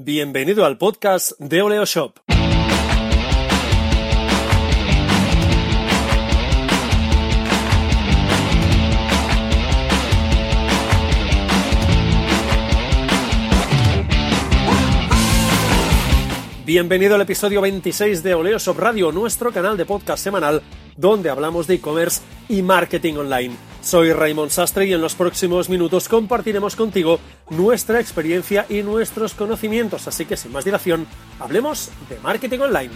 Bienvenido al podcast de Oleo Shop. Bienvenido al episodio 26 de Oleo Shop Radio, nuestro canal de podcast semanal donde hablamos de e-commerce y marketing online. Soy Raymond Sastre y en los próximos minutos compartiremos contigo nuestra experiencia y nuestros conocimientos, así que sin más dilación, hablemos de marketing online.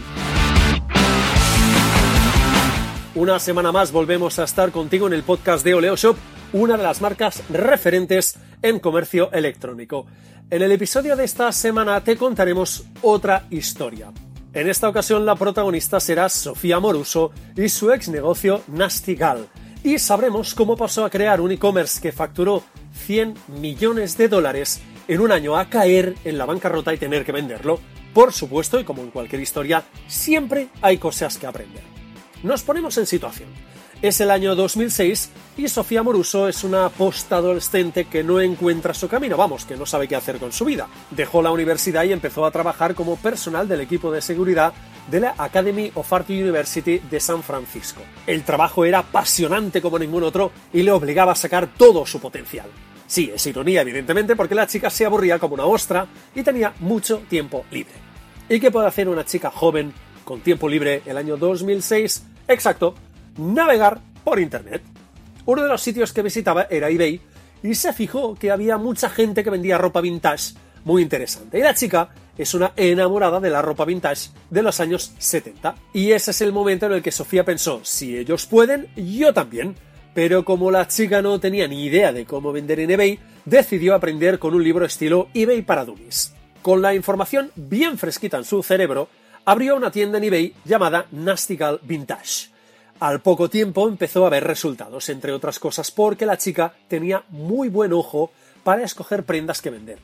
Una semana más volvemos a estar contigo en el podcast de Oleo Shop, una de las marcas referentes en comercio electrónico. En el episodio de esta semana te contaremos otra historia. En esta ocasión la protagonista será Sofía Moruso y su ex negocio Nastigal. Y sabremos cómo pasó a crear un e-commerce que facturó 100 millones de dólares en un año a caer en la bancarrota y tener que venderlo. Por supuesto, y como en cualquier historia, siempre hay cosas que aprender. Nos ponemos en situación. Es el año 2006 y Sofía Moruso es una postadolescente que no encuentra su camino, vamos, que no sabe qué hacer con su vida. Dejó la universidad y empezó a trabajar como personal del equipo de seguridad de la Academy of Art University de San Francisco. El trabajo era apasionante como ningún otro y le obligaba a sacar todo su potencial. Sí, es ironía, evidentemente, porque la chica se aburría como una ostra y tenía mucho tiempo libre. ¿Y qué puede hacer una chica joven con tiempo libre el año 2006? Exacto, navegar por Internet. Uno de los sitios que visitaba era eBay y se fijó que había mucha gente que vendía ropa vintage muy interesante. Y la chica es una enamorada de la ropa vintage de los años 70. Y ese es el momento en el que Sofía pensó, si ellos pueden, yo también. Pero como la chica no tenía ni idea de cómo vender en eBay, decidió aprender con un libro estilo eBay para dummies. Con la información bien fresquita en su cerebro, abrió una tienda en eBay llamada Nastigal Vintage. Al poco tiempo empezó a ver resultados, entre otras cosas porque la chica tenía muy buen ojo para escoger prendas que vender.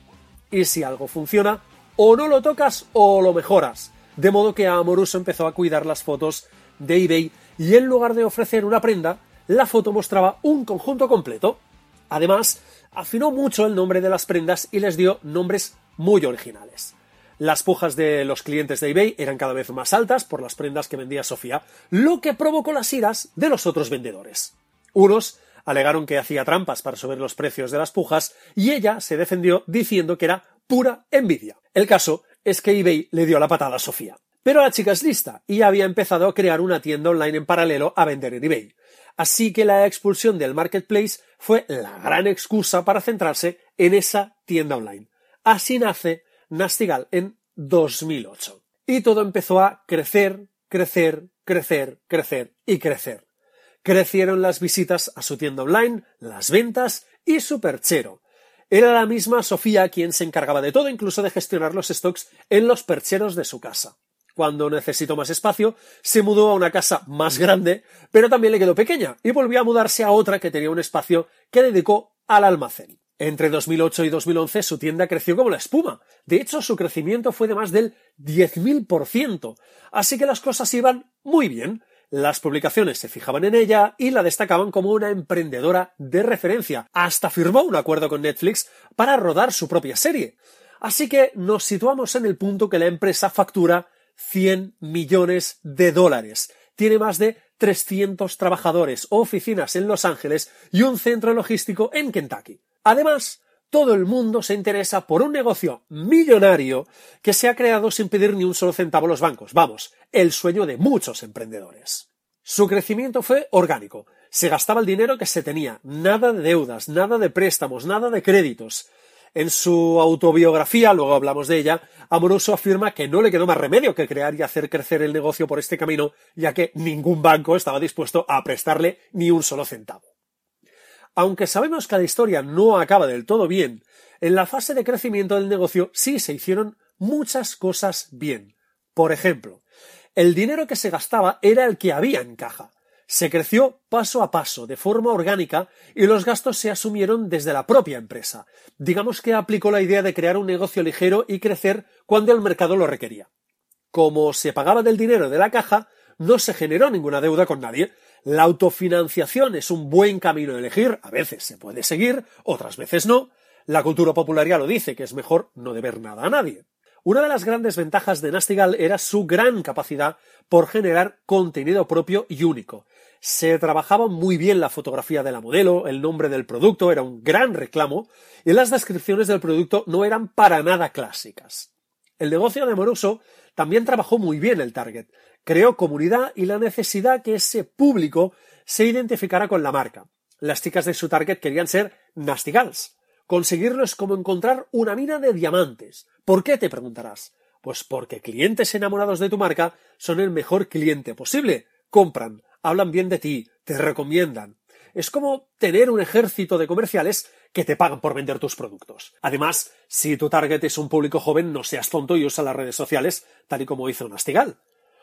Y si algo funciona, o no lo tocas o lo mejoras. De modo que Amoruso empezó a cuidar las fotos de eBay y en lugar de ofrecer una prenda, la foto mostraba un conjunto completo. Además, afinó mucho el nombre de las prendas y les dio nombres muy originales. Las pujas de los clientes de eBay eran cada vez más altas por las prendas que vendía Sofía, lo que provocó las iras de los otros vendedores. Unos alegaron que hacía trampas para subir los precios de las pujas y ella se defendió diciendo que era pura envidia. El caso es que eBay le dio la patada a Sofía. Pero la chica es lista y había empezado a crear una tienda online en paralelo a vender en eBay. Así que la expulsión del marketplace fue la gran excusa para centrarse en esa tienda online. Así nace Nastigal en 2008. Y todo empezó a crecer, crecer, crecer, crecer y crecer. Crecieron las visitas a su tienda online, las ventas y su perchero. Era la misma Sofía quien se encargaba de todo, incluso de gestionar los stocks en los percheros de su casa. Cuando necesitó más espacio, se mudó a una casa más grande, pero también le quedó pequeña y volvió a mudarse a otra que tenía un espacio que dedicó al almacén. Entre 2008 y 2011 su tienda creció como la espuma. De hecho, su crecimiento fue de más del 10.000%. Así que las cosas iban muy bien. Las publicaciones se fijaban en ella y la destacaban como una emprendedora de referencia. Hasta firmó un acuerdo con Netflix para rodar su propia serie. Así que nos situamos en el punto que la empresa factura 100 millones de dólares. Tiene más de 300 trabajadores, oficinas en Los Ángeles y un centro logístico en Kentucky. Además, todo el mundo se interesa por un negocio millonario que se ha creado sin pedir ni un solo centavo a los bancos. Vamos, el sueño de muchos emprendedores. Su crecimiento fue orgánico. Se gastaba el dinero que se tenía. Nada de deudas, nada de préstamos, nada de créditos. En su autobiografía, luego hablamos de ella, Amoroso afirma que no le quedó más remedio que crear y hacer crecer el negocio por este camino, ya que ningún banco estaba dispuesto a prestarle ni un solo centavo. Aunque sabemos que la historia no acaba del todo bien, en la fase de crecimiento del negocio sí se hicieron muchas cosas bien. Por ejemplo, el dinero que se gastaba era el que había en caja. Se creció paso a paso, de forma orgánica, y los gastos se asumieron desde la propia empresa. Digamos que aplicó la idea de crear un negocio ligero y crecer cuando el mercado lo requería. Como se pagaba del dinero de la caja, no se generó ninguna deuda con nadie, la autofinanciación es un buen camino a elegir, a veces se puede seguir, otras veces no. La cultura popular ya lo dice, que es mejor no deber nada a nadie. Una de las grandes ventajas de Nastigal era su gran capacidad por generar contenido propio y único. Se trabajaba muy bien la fotografía de la modelo, el nombre del producto era un gran reclamo y las descripciones del producto no eran para nada clásicas. El negocio de Moroso también trabajó muy bien el target, creó comunidad y la necesidad que ese público se identificara con la marca. Las chicas de su target querían ser Nastigals. Conseguirlo es como encontrar una mina de diamantes. ¿Por qué te preguntarás? Pues porque clientes enamorados de tu marca son el mejor cliente posible. Compran, hablan bien de ti, te recomiendan. Es como tener un ejército de comerciales que te pagan por vender tus productos. Además, si tu target es un público joven, no seas tonto y usa las redes sociales, tal y como hizo Nastigal.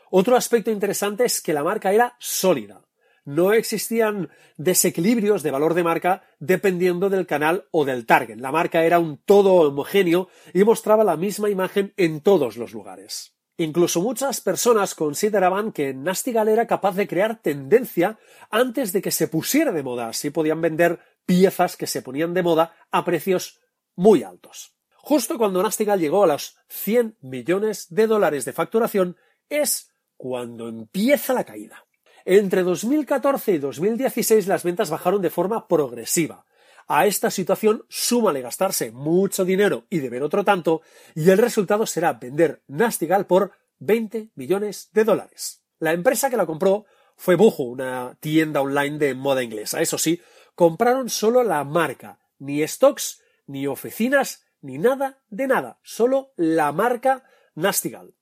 Otro aspecto interesante es que la marca era sólida. No existían desequilibrios de valor de marca dependiendo del canal o del target. La marca era un todo homogéneo y mostraba la misma imagen en todos los lugares. Incluso muchas personas consideraban que Nastigal era capaz de crear tendencia antes de que se pusiera de moda, así podían vender piezas que se ponían de moda a precios muy altos. Justo cuando Nastigal llegó a los 100 millones de dólares de facturación es cuando empieza la caída. Entre 2014 y 2016 las ventas bajaron de forma progresiva. A esta situación súmale gastarse mucho dinero y deber otro tanto, y el resultado será vender Nastigal por 20 millones de dólares. La empresa que la compró fue Bujo, una tienda online de moda inglesa. Eso sí, compraron solo la marca, ni stocks, ni oficinas, ni nada de nada, solo la marca Nastigal.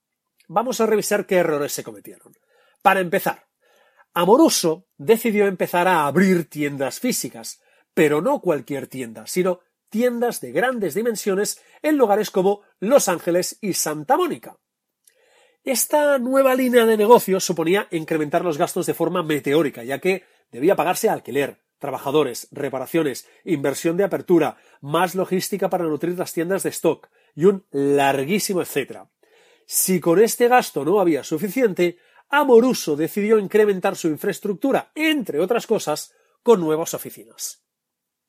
Vamos a revisar qué errores se cometieron. Para empezar, Amoroso decidió empezar a abrir tiendas físicas, pero no cualquier tienda, sino tiendas de grandes dimensiones en lugares como Los Ángeles y Santa Mónica. Esta nueva línea de negocio suponía incrementar los gastos de forma meteórica, ya que debía pagarse alquiler, trabajadores, reparaciones, inversión de apertura, más logística para nutrir las tiendas de stock y un larguísimo etcétera. Si con este gasto no había suficiente, Amoruso decidió incrementar su infraestructura, entre otras cosas, con nuevas oficinas.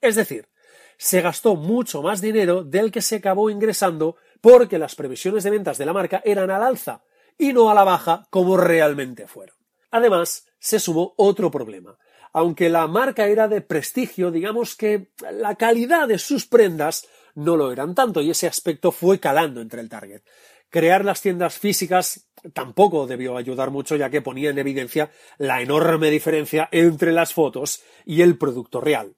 Es decir, se gastó mucho más dinero del que se acabó ingresando porque las previsiones de ventas de la marca eran al alza y no a la baja como realmente fueron. Además, se sumó otro problema. Aunque la marca era de prestigio, digamos que la calidad de sus prendas no lo eran tanto y ese aspecto fue calando entre el target. Crear las tiendas físicas tampoco debió ayudar mucho ya que ponía en evidencia la enorme diferencia entre las fotos y el producto real.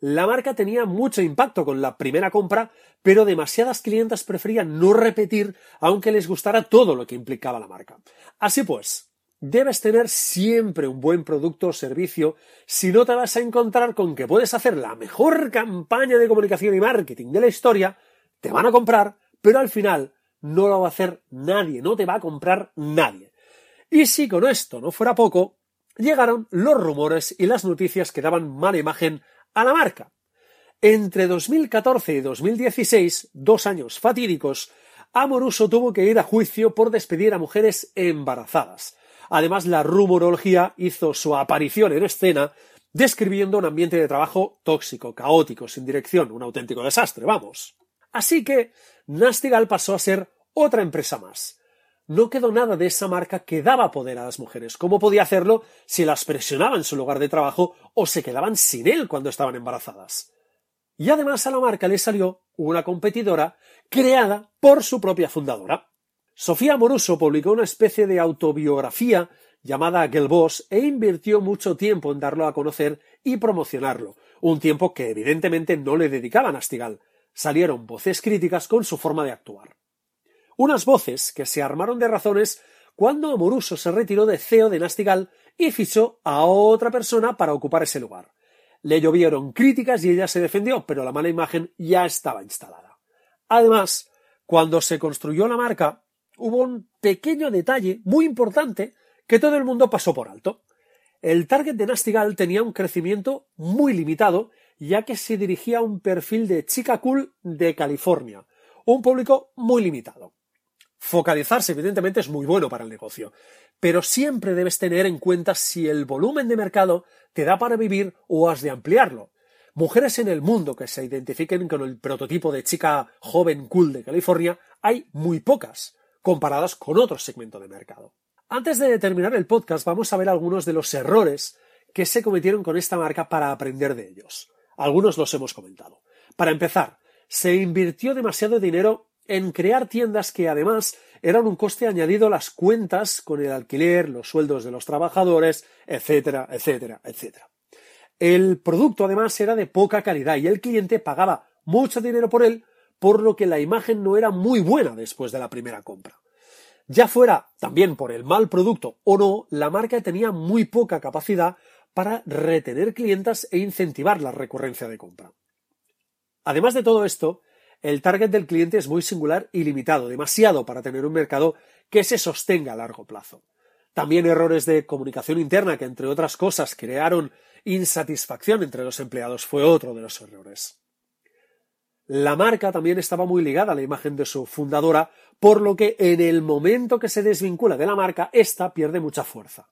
La marca tenía mucho impacto con la primera compra, pero demasiadas clientas preferían no repetir aunque les gustara todo lo que implicaba la marca. Así pues, debes tener siempre un buen producto o servicio si no te vas a encontrar con que puedes hacer la mejor campaña de comunicación y marketing de la historia, te van a comprar, pero al final no lo va a hacer nadie, no te va a comprar nadie. Y si con esto no fuera poco, llegaron los rumores y las noticias que daban mala imagen a la marca. Entre 2014 y 2016, dos años fatídicos, Amoruso tuvo que ir a juicio por despedir a mujeres embarazadas. Además, la rumorología hizo su aparición en escena describiendo un ambiente de trabajo tóxico, caótico, sin dirección, un auténtico desastre, vamos. Así que Nastigal pasó a ser otra empresa más. No quedó nada de esa marca que daba poder a las mujeres. ¿Cómo podía hacerlo si las presionaba en su lugar de trabajo o se quedaban sin él cuando estaban embarazadas? Y además a la marca le salió una competidora creada por su propia fundadora. Sofía Moruso publicó una especie de autobiografía llamada Gelbos e invirtió mucho tiempo en darlo a conocer y promocionarlo, un tiempo que evidentemente no le dedicaba a salieron voces críticas con su forma de actuar. Unas voces que se armaron de razones cuando Amoruso se retiró de CEO de Nastigal y fichó a otra persona para ocupar ese lugar. Le llovieron críticas y ella se defendió, pero la mala imagen ya estaba instalada. Además, cuando se construyó la marca, hubo un pequeño detalle muy importante que todo el mundo pasó por alto. El target de Nastigal tenía un crecimiento muy limitado ya que se dirigía a un perfil de chica cool de California, un público muy limitado. Focalizarse, evidentemente, es muy bueno para el negocio, pero siempre debes tener en cuenta si el volumen de mercado te da para vivir o has de ampliarlo. mujeres en el mundo que se identifiquen con el prototipo de chica joven cool de California hay muy pocas, comparadas con otro segmento de mercado. Antes de terminar el podcast vamos a ver algunos de los errores que se cometieron con esta marca para aprender de ellos. Algunos los hemos comentado. Para empezar, se invirtió demasiado dinero en crear tiendas que además eran un coste añadido a las cuentas con el alquiler, los sueldos de los trabajadores, etcétera, etcétera, etcétera. El producto además era de poca calidad y el cliente pagaba mucho dinero por él, por lo que la imagen no era muy buena después de la primera compra. Ya fuera también por el mal producto o no, la marca tenía muy poca capacidad para retener clientas e incentivar la recurrencia de compra. Además de todo esto, el target del cliente es muy singular y limitado, demasiado para tener un mercado que se sostenga a largo plazo. También errores de comunicación interna que, entre otras cosas, crearon insatisfacción entre los empleados fue otro de los errores. La marca también estaba muy ligada a la imagen de su fundadora, por lo que en el momento que se desvincula de la marca, ésta pierde mucha fuerza.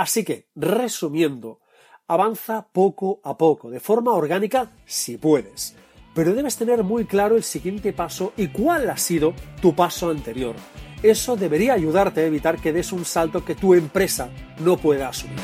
Así que, resumiendo, avanza poco a poco, de forma orgánica si puedes pero debes tener muy claro el siguiente paso y cuál ha sido tu paso anterior. Eso debería ayudarte a evitar que des un salto que tu empresa no pueda asumir.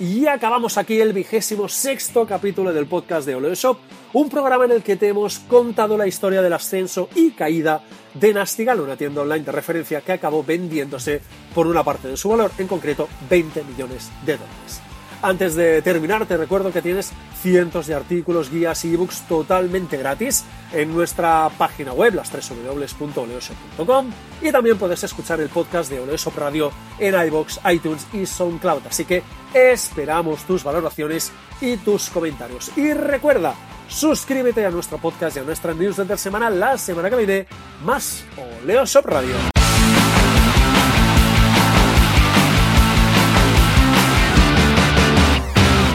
Y acabamos aquí el vigésimo sexto capítulo del podcast de Oleoshop, un programa en el que te hemos contado la historia del ascenso y caída de Nastigal, una tienda online de referencia que acabó vendiéndose por una parte de su valor, en concreto 20 millones de dólares. Antes de terminar, te recuerdo que tienes cientos de artículos, guías y ebooks totalmente gratis en nuestra página web, las www.oleoshop.com y también puedes escuchar el podcast de Oleoshop Radio en iBox, iTunes y SoundCloud. Así que esperamos tus valoraciones y tus comentarios. Y recuerda, suscríbete a nuestro podcast y a nuestra newsletter semanal la semana que viene, más Oleoshop Radio.